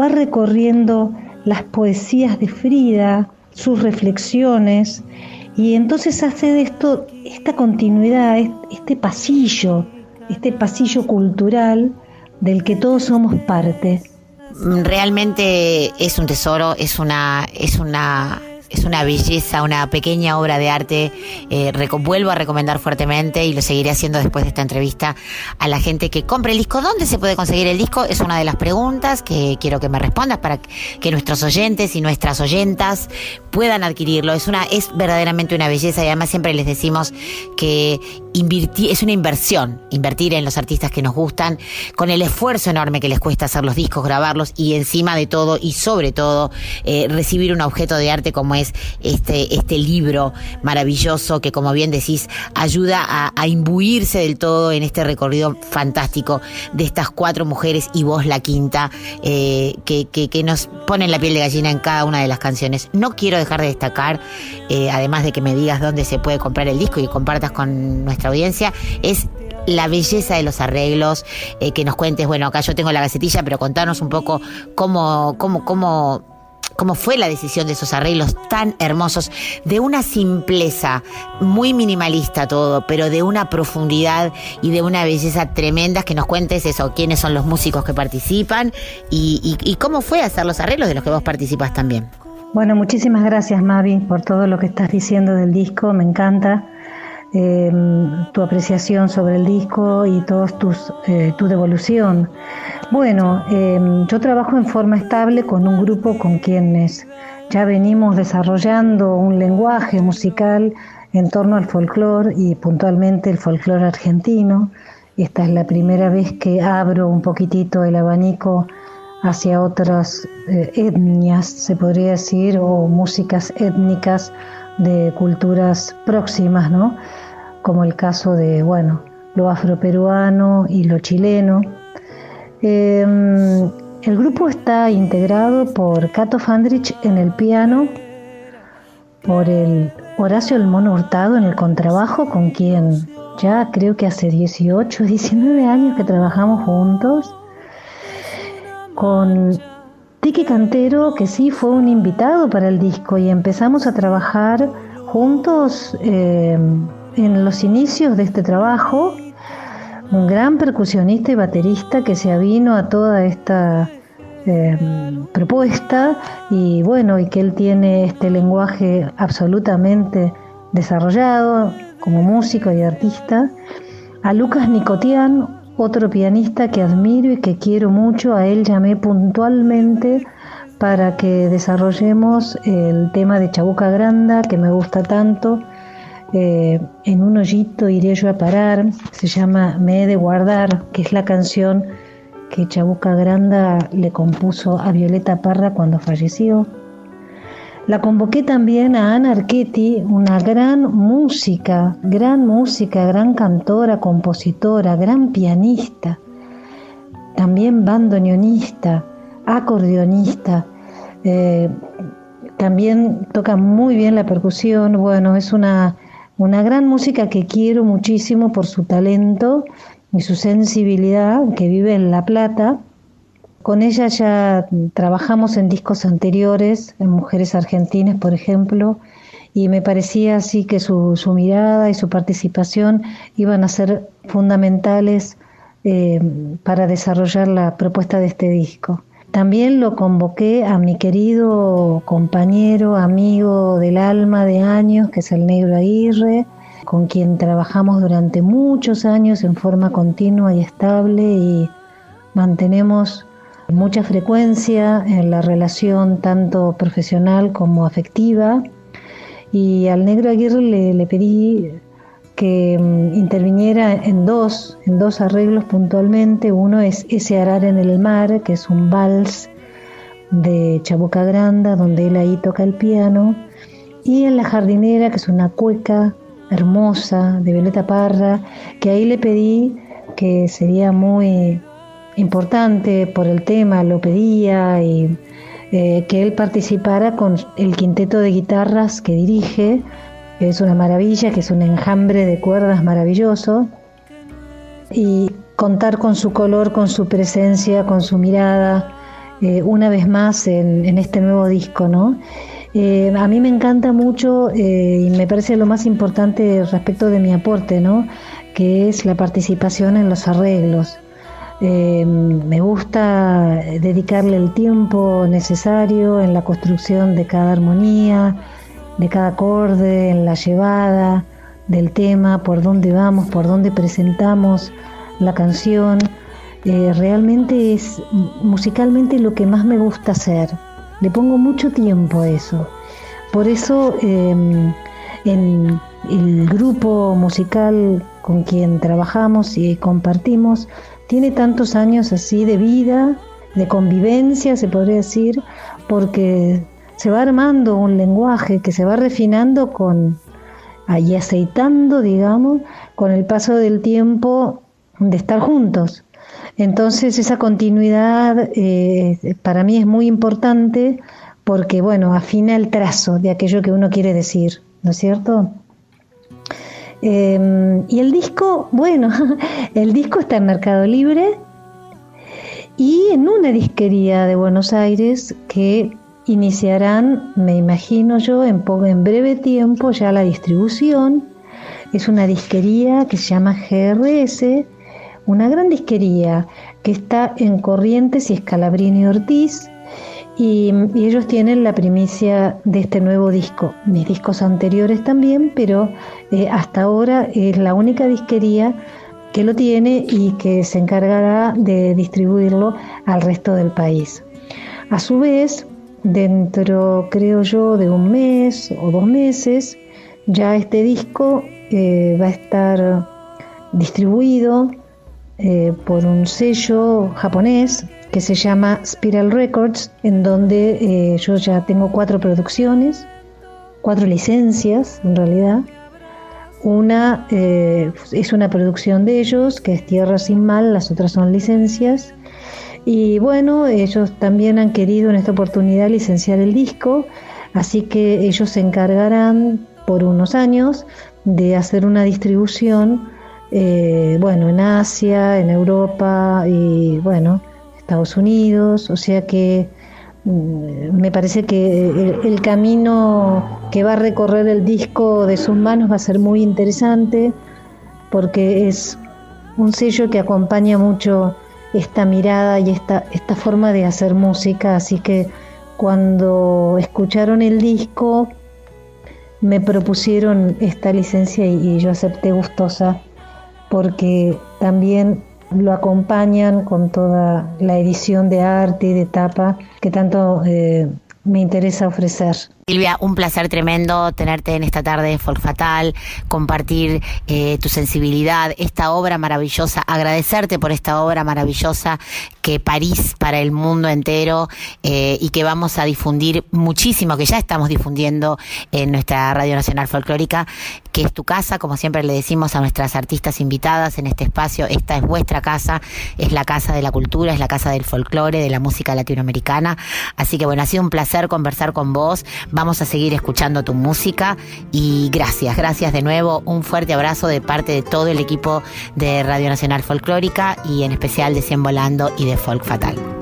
va recorriendo las poesías de Frida, sus reflexiones, y entonces hace de esto esta continuidad, es- este pasillo, este pasillo cultural del que todos somos parte. Realmente es un tesoro, es una, es una, es una belleza, una pequeña obra de arte. Eh, vuelvo a recomendar fuertemente y lo seguiré haciendo después de esta entrevista a la gente que compre el disco. ¿Dónde se puede conseguir el disco? Es una de las preguntas que quiero que me respondas para que nuestros oyentes y nuestras oyentas puedan adquirirlo. Es una, es verdaderamente una belleza y además siempre les decimos que es una inversión, invertir en los artistas que nos gustan, con el esfuerzo enorme que les cuesta hacer los discos, grabarlos y encima de todo y sobre todo eh, recibir un objeto de arte como es este, este libro maravilloso que como bien decís ayuda a, imbuirse del todo en este recorrido fantástico de estas cuatro mujeres y vos la quinta eh, que, que, que nos ponen la piel de gallina en cada una de las canciones. No quiero dejar de destacar, eh, además de que me digas dónde se puede comprar el disco y compartas con nuestra audiencia, es la belleza de los arreglos, eh, que nos cuentes, bueno, acá yo tengo la gacetilla, pero contanos un poco cómo, cómo, cómo, cómo fue la decisión de esos arreglos tan hermosos, de una simpleza muy minimalista todo, pero de una profundidad y de una belleza tremendas, que nos cuentes eso, quiénes son los músicos que participan y, y- y cómo fue hacer los arreglos de los que vos participas también. Bueno, muchísimas gracias Mavi por todo lo que estás diciendo del disco, me encanta eh, tu apreciación sobre el disco y todos tus eh, tu devolución. Bueno, eh, yo trabajo en forma estable con un grupo con quienes ya venimos desarrollando un lenguaje musical en torno al folclore y puntualmente el folclore argentino. Esta es la primera vez que abro un poquitito el abanico hacia otras eh, etnias, se podría decir, o músicas étnicas de culturas próximas, ¿no? Como el caso de, bueno, lo afroperuano y lo chileno. Eh, el grupo está integrado por Cato Fandrich en el piano, por el Horacio El Mono Hurtado en el contrabajo, con quien ya creo que hace 18, 19 años que trabajamos juntos, con Tiki Cantero, que sí fue un invitado para el disco y empezamos a trabajar juntos eh, en los inicios de este trabajo, un gran percusionista y baterista que se avino a toda esta eh, propuesta y bueno, y que él tiene este lenguaje absolutamente desarrollado como músico y artista. A Lucas Nicotian, otro pianista que admiro y que quiero mucho, a él llamé puntualmente para que desarrollemos el tema de Chabuca Granda, que me gusta tanto. Eh, en un hoyito iré yo a parar, se llama Me he de guardar, que es la canción que Chabuca Granda le compuso a Violeta Parra cuando falleció. La convoqué también a Ana Archetti, una gran música, gran música, gran cantora, compositora, gran pianista, también bandoneonista, acordeonista, eh, también toca muy bien la percusión, bueno, es una, una gran música que quiero muchísimo por su talento y su sensibilidad, que vive en La Plata. Con ella ya trabajamos en discos anteriores, en Mujeres Argentinas, por ejemplo, y me parecía así que su, mirada y su participación iban a ser fundamentales eh, para desarrollar la propuesta de este disco. También lo convoqué a mi querido compañero, amigo del alma de años, que es el Negro Aguirre, con quien trabajamos durante muchos años en forma continua y estable y mantenemos mucha frecuencia en la relación tanto profesional como afectiva. Y al negro Aguirre le, le pedí que mm, interviniera en dos, en dos arreglos puntualmente. Uno es Ese Arar en el Mar, que es un vals de Chabuca Granda, donde él ahí toca el piano. Y en La Jardinera, que es una cueca hermosa de Violeta Parra, que ahí le pedí que sería muy importante por el tema, lo pedía y eh, que él participara con el quinteto de guitarras que dirige, que es una maravilla, que es un enjambre de cuerdas maravilloso, y contar con su color, con su presencia, con su mirada, eh, una vez más en, este nuevo disco, ¿no? Eh, a mí me encanta mucho eh, y me parece lo más importante respecto de mi aporte, ¿no? que es la participación en los arreglos. Me gusta dedicarle el tiempo necesario en la construcción de cada armonía, de cada acorde, en la llevada del tema, por dónde vamos, por dónde presentamos la canción. realmente es musicalmente lo que más me gusta hacer. Le pongo mucho tiempo a eso. Por eso em, en el grupo musical con quien trabajamos y compartimos tiene tantos años así de vida, de convivencia, se podría decir, porque se va armando un lenguaje que se va refinando con y aceitando, digamos, con el paso del tiempo de estar juntos. Entonces esa continuidad eh, para mí es muy importante porque, bueno, afina el trazo de aquello que uno quiere decir, ¿no es cierto? Em, y el disco, bueno, el disco está en Mercado Libre y en una disquería de Buenos Aires que iniciarán, me imagino yo, en, en breve tiempo ya la distribución. Es una disquería que se llama GRS una gran disquería que está en Corrientes y Escalabrini Ortiz. Y, ellos tienen la primicia de este nuevo disco, mis discos anteriores también, pero eh, hasta ahora es la única disquería que lo tiene y que se encargará de distribuirlo al resto del país. A su vez, dentro, creo yo, de un mes o dos meses, ya este disco eh, va a estar distribuido eh, por un sello japonés que se llama Spiral Records, en donde eh, yo ya tengo cuatro producciones, cuatro licencias en realidad. Una es una producción de ellos, que es Tierra sin Mal, las otras son licencias. Y bueno, ellos también han querido en esta oportunidad licenciar el disco, así que ellos se encargarán por unos años de hacer una distribución, eh, bueno, en Asia, en Europa y bueno, Estados Unidos, o sea que mm, me parece que el, el camino que va a recorrer el disco de sus manos va a ser muy interesante porque es un sello que acompaña mucho esta mirada y esta, esta forma de hacer música, así que cuando escucharon el disco me propusieron esta licencia y, yo acepté gustosa porque también lo acompañan con toda la edición de arte y de tapa que tanto eh, me interesa ofrecer. Silvia, un placer tremendo tenerte en esta tarde de Folk Fatal, compartir eh, tu sensibilidad, esta obra maravillosa, agradecerte por esta obra maravillosa que parís para el mundo entero eh, y que vamos a difundir muchísimo, que ya estamos difundiendo en nuestra Radio Nacional Folclórica, que es tu casa, como siempre le decimos a nuestras artistas invitadas en este espacio, esta es vuestra casa, es la casa de la cultura, es la casa del folclore, de la música latinoamericana. Así que bueno, ha sido un placer conversar con vos. Vamos a seguir escuchando tu música y gracias, gracias de nuevo. Un fuerte abrazo de parte de todo el equipo de Radio Nacional Folclórica y en especial de Cien Volando y de Folk Fatal.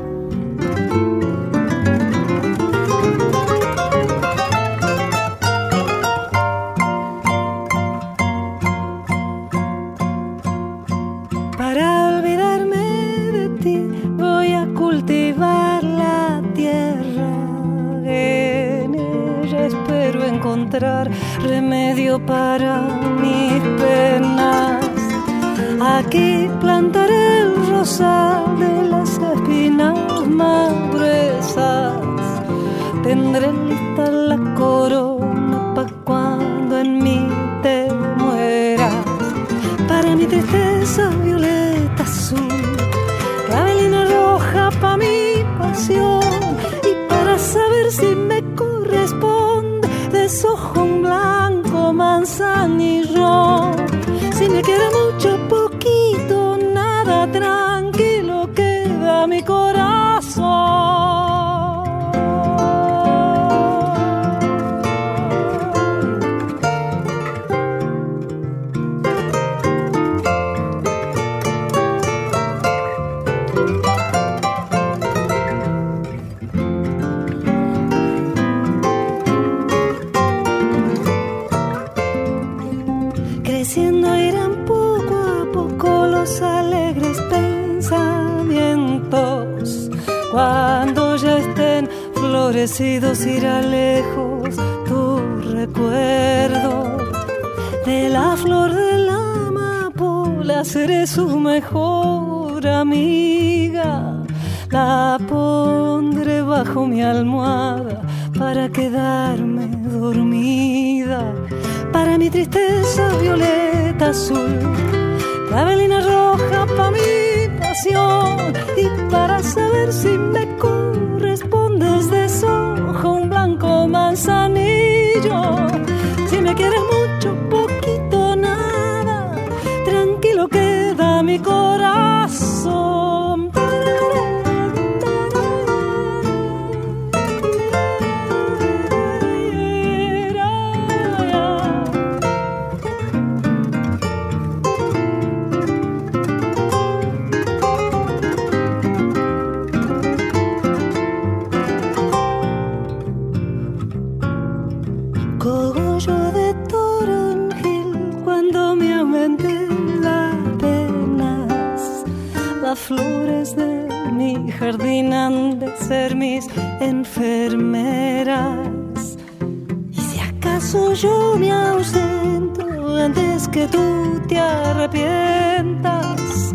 Seré su mejor amiga. La pondré bajo mi almohada para quedarme dormida. Para mi tristeza violeta azul, clavelina roja para mi pasión y para saber si me correspondes desojo un blanco manzanillo. Queda jardín de ser mis enfermeras. Y si acaso yo me ausento antes que tú te arrepientas,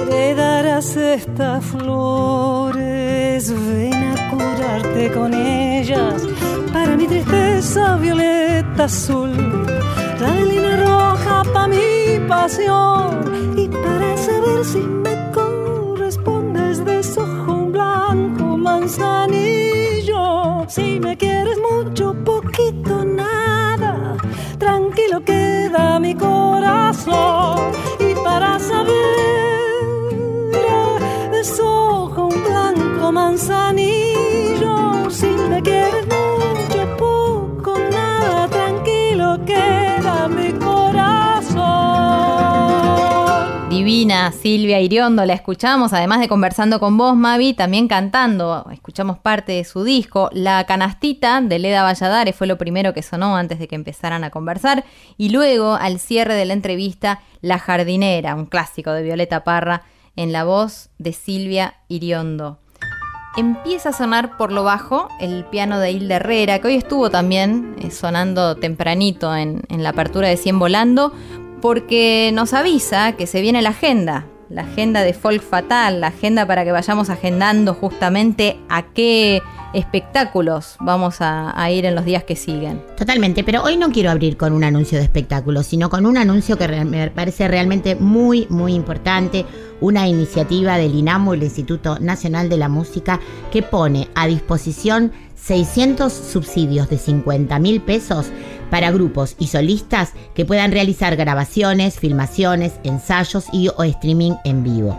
heredarás estas flores. Ven a curarte con ellas para mi tristeza violeta azul, clavelina roja para mi pasión y para saber si Si me quieres mucho, poquito, nada, tranquilo queda mi corazón Silvia Iriondo, la escuchamos, además de conversando con vos, Mavi, también cantando. Escuchamos parte de su disco. La canastita de Leda Valladares fue lo primero que sonó antes de que empezaran a conversar. Y luego, al cierre de la entrevista, La jardinera, un clásico de Violeta Parra, en la voz de Silvia Iriondo. Empieza a sonar por lo bajo el piano de Hilda Herrera, que hoy estuvo también eh, sonando tempranito en, en la apertura de Cien Volando, porque nos avisa que se viene la agenda, la agenda de Folk Fatal, la agenda para que vayamos agendando justamente a qué espectáculos vamos a, ir en los días que siguen. Totalmente, pero hoy no quiero abrir con un anuncio de espectáculos, sino con un anuncio que me parece realmente muy, muy importante, una iniciativa del INAMU, el Instituto Nacional de la Música, que pone a disposición 600 subsidios de 50 mil pesos para grupos y solistas que puedan realizar grabaciones, filmaciones, ensayos y o streaming en vivo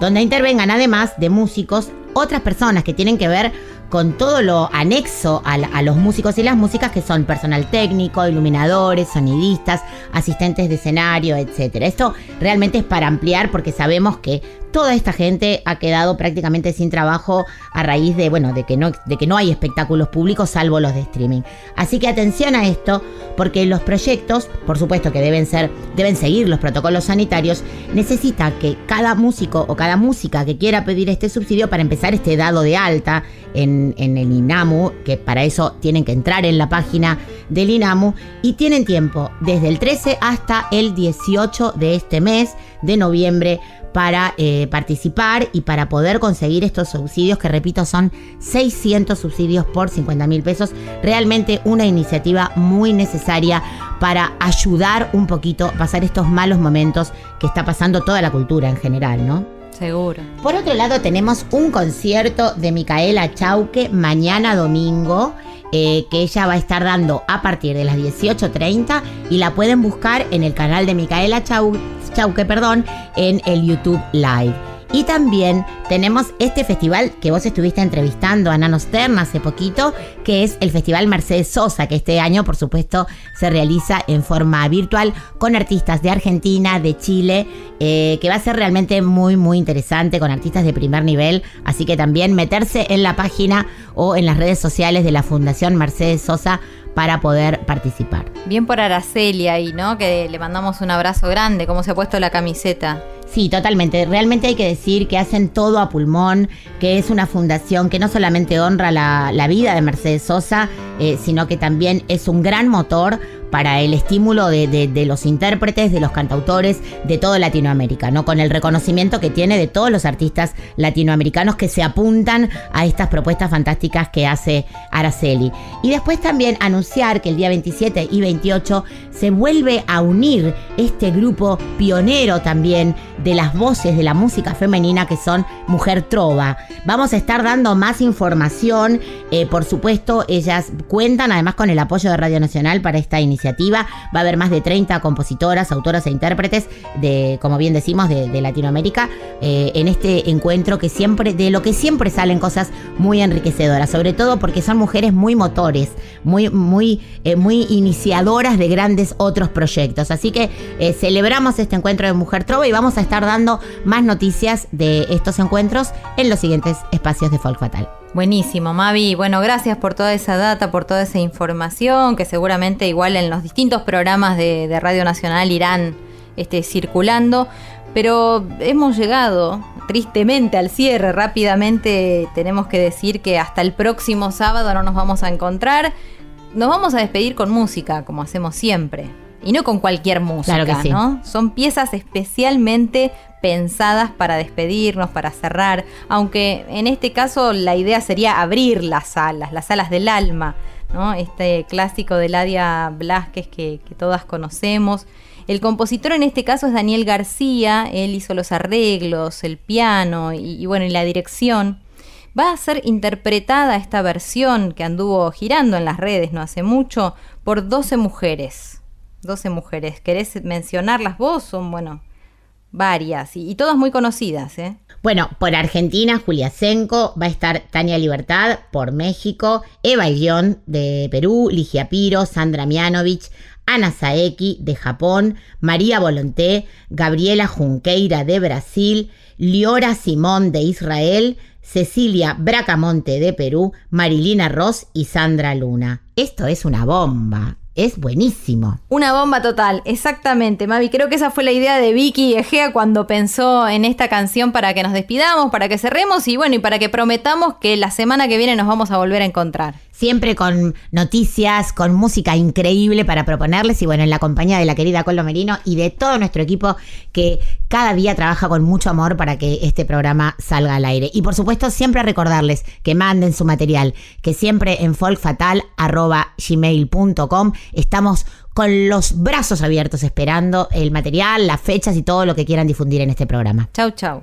donde intervengan además de músicos otras personas que tienen que ver con todo lo anexo a, a los músicos y las músicas que son personal técnico, iluminadores, sonidistas, asistentes de escenario, etcétera. Esto realmente es para ampliar porque sabemos que toda esta gente ha quedado prácticamente sin trabajo a raíz de, bueno, de que no, de que no hay espectáculos públicos salvo los de streaming. Así que atención a esto, porque los proyectos, por supuesto que deben ser, deben seguir los protocolos sanitarios, necesita que cada músico o cada música que quiera pedir este subsidio para empezar este dado de alta en, en el INAMU, que para eso tienen que entrar en la página del INAMU, y tienen tiempo desde el 13 hasta el 18 de este mes de noviembre para eh, participar y para poder conseguir estos subsidios, que repito son 600 subsidios por 50 mil pesos. Realmente una iniciativa muy necesaria para ayudar un poquito a pasar estos malos momentos que está pasando toda la cultura en general, ¿no? Seguro. Por otro lado, tenemos un concierto de Micaela Chauque mañana domingo. eh, que ella va a estar dando a partir de las 18.30 y la pueden buscar en el canal de Micaela Chau- Chauque perdón, en el YouTube Live. Y también tenemos este festival que vos estuviste entrevistando a Nano Stern hace poquito, que es el Festival Mercedes Sosa, que este año, por supuesto, se realiza en forma virtual con artistas de Argentina, de Chile, eh, que va a ser realmente muy, muy interesante, con artistas de primer nivel. Así que también meterse en la página o en las redes sociales de la Fundación Mercedes Sosa para poder participar. Bien por Araceli ahí, ¿no? Que le mandamos un abrazo grande, cómo se ha puesto la camiseta. Sí, totalmente. Realmente hay que decir que hacen todo a pulmón, que es una fundación que no solamente honra la, la vida de Mercedes Sosa, eh, sino que también es un gran motor para el estímulo de, los intérpretes, de los cantautores de toda Latinoamérica, ¿no? Con el reconocimiento que tiene de todos los artistas latinoamericanos que se apuntan a estas propuestas fantásticas que hace Araceli. Y después también anunciar que el día 27 y 28 se vuelve a unir este grupo pionero también de las voces de la música femenina que son Mujer Trova. Vamos a estar dando más información, eh, por supuesto, ellas cuentan además con el apoyo de Radio Nacional para esta iniciativa. Va a haber más de 30 compositoras, autoras e intérpretes de, como bien decimos, de, de Latinoamérica eh, en este encuentro que siempre, de lo que siempre salen cosas muy enriquecedoras, sobre todo porque son mujeres muy motores, muy, muy, eh, muy iniciadoras de grandes otros proyectos. Así que eh, celebramos este encuentro de Mujer Trova y vamos a estar dando más noticias de estos encuentros en los siguientes espacios de Folk Fatal. Buenísimo, Mavi. Bueno, gracias por toda esa data, por toda esa información, que seguramente igual en los distintos programas de, Radio Nacional irán este, circulando. Pero hemos llegado tristemente al cierre. Rápidamente tenemos que decir que hasta el próximo sábado no nos vamos a encontrar. Nos vamos a despedir con música, como hacemos siempre. Y no con cualquier música, Claro que sí. ¿no? Son piezas especialmente pensadas para despedirnos, para cerrar, aunque en este caso la idea sería abrir las salas, las salas del alma, ¿no? Este clásico de Ladia Blasquez que, que todas conocemos. El compositor en este caso es Daniel García, él hizo los arreglos, el piano y, y bueno, y la dirección. Va a ser interpretada esta versión que anduvo girando en las redes no hace mucho por 12 mujeres. 12 mujeres. ¿Querés mencionarlas vos? Son, bueno, varias y, todas muy conocidas, ¿eh? Bueno, por Argentina, Julia Senko, va a estar Tania Libertad, por México, Eva Guión de Perú, Ligia Piro, Sandra Mianovich, Ana Saeki de Japón, María Volonté, Gabriela Junqueira de Brasil, Liora Simón de Israel, Cecilia Bracamonte de Perú, Marilina Ross y Sandra Luna. Esto es una bomba, es buenísimo. Una bomba total, exactamente, Mavi. Creo que esa fue la idea de Vicky Egea cuando pensó en esta canción para que nos despidamos, para que cerremos y bueno, y para que prometamos que la semana que viene nos vamos a volver a encontrar. Siempre con noticias, con música increíble para proponerles y bueno, en la compañía de la querida Colo Merino y de todo nuestro equipo que cada día trabaja con mucho amor para que este programa salga al aire. Y por supuesto, siempre recordarles que manden su material, que siempre en folkfatal.gmail.com estamos con los brazos abiertos esperando el material, las fechas y todo lo que quieran difundir en este programa. Chau, chau.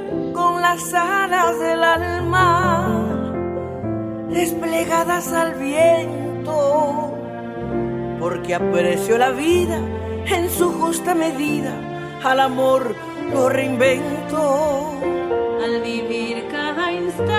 Las alas del alma desplegadas al viento, porque aprecio la vida en su justa medida, al amor lo reinvento. Al vivir cada instante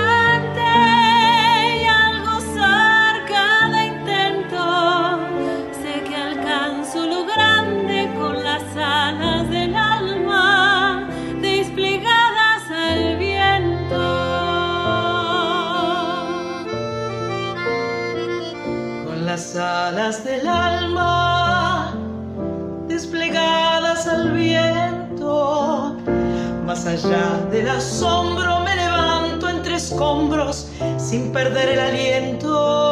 las alas del alma desplegadas al viento, más allá del asombro me levanto entre escombros sin perder el aliento.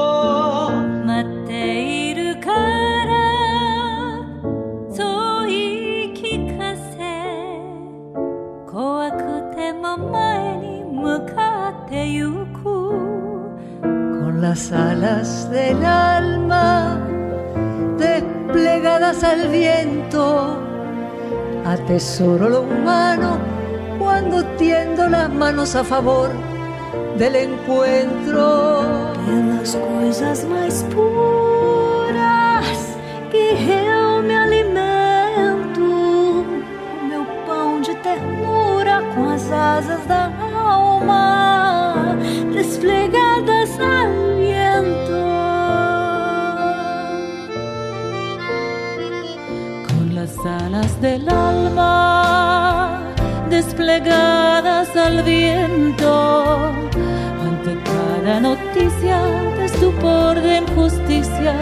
待 las alas del alma desplegadas al viento, atesoro lo humano cuando tiendo las manos a favor del encuentro. Pelas coisas mais puras que eu me alimento, meu pão de ternura com as asas da alma desplegadas alas del alma desplegadas al viento ante cada noticia de estupor de injusticia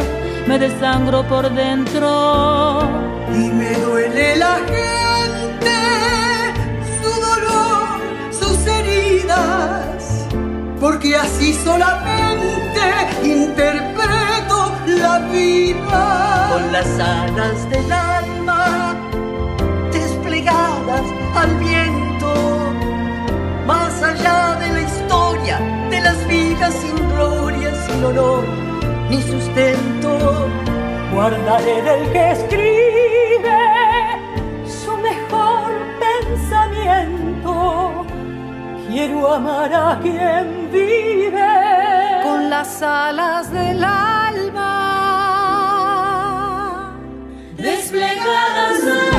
me desangro por dentro Y me duele la gente, su dolor, sus heridas, porque así solamente interpreto la vida. Con las alas del alma al viento, más allá de la historia de las vidas sin gloria, sin honor ni sustento. Guardaré del que escribe su mejor pensamiento. Quiero amar a quien vive. Con las alas del alma desplegadas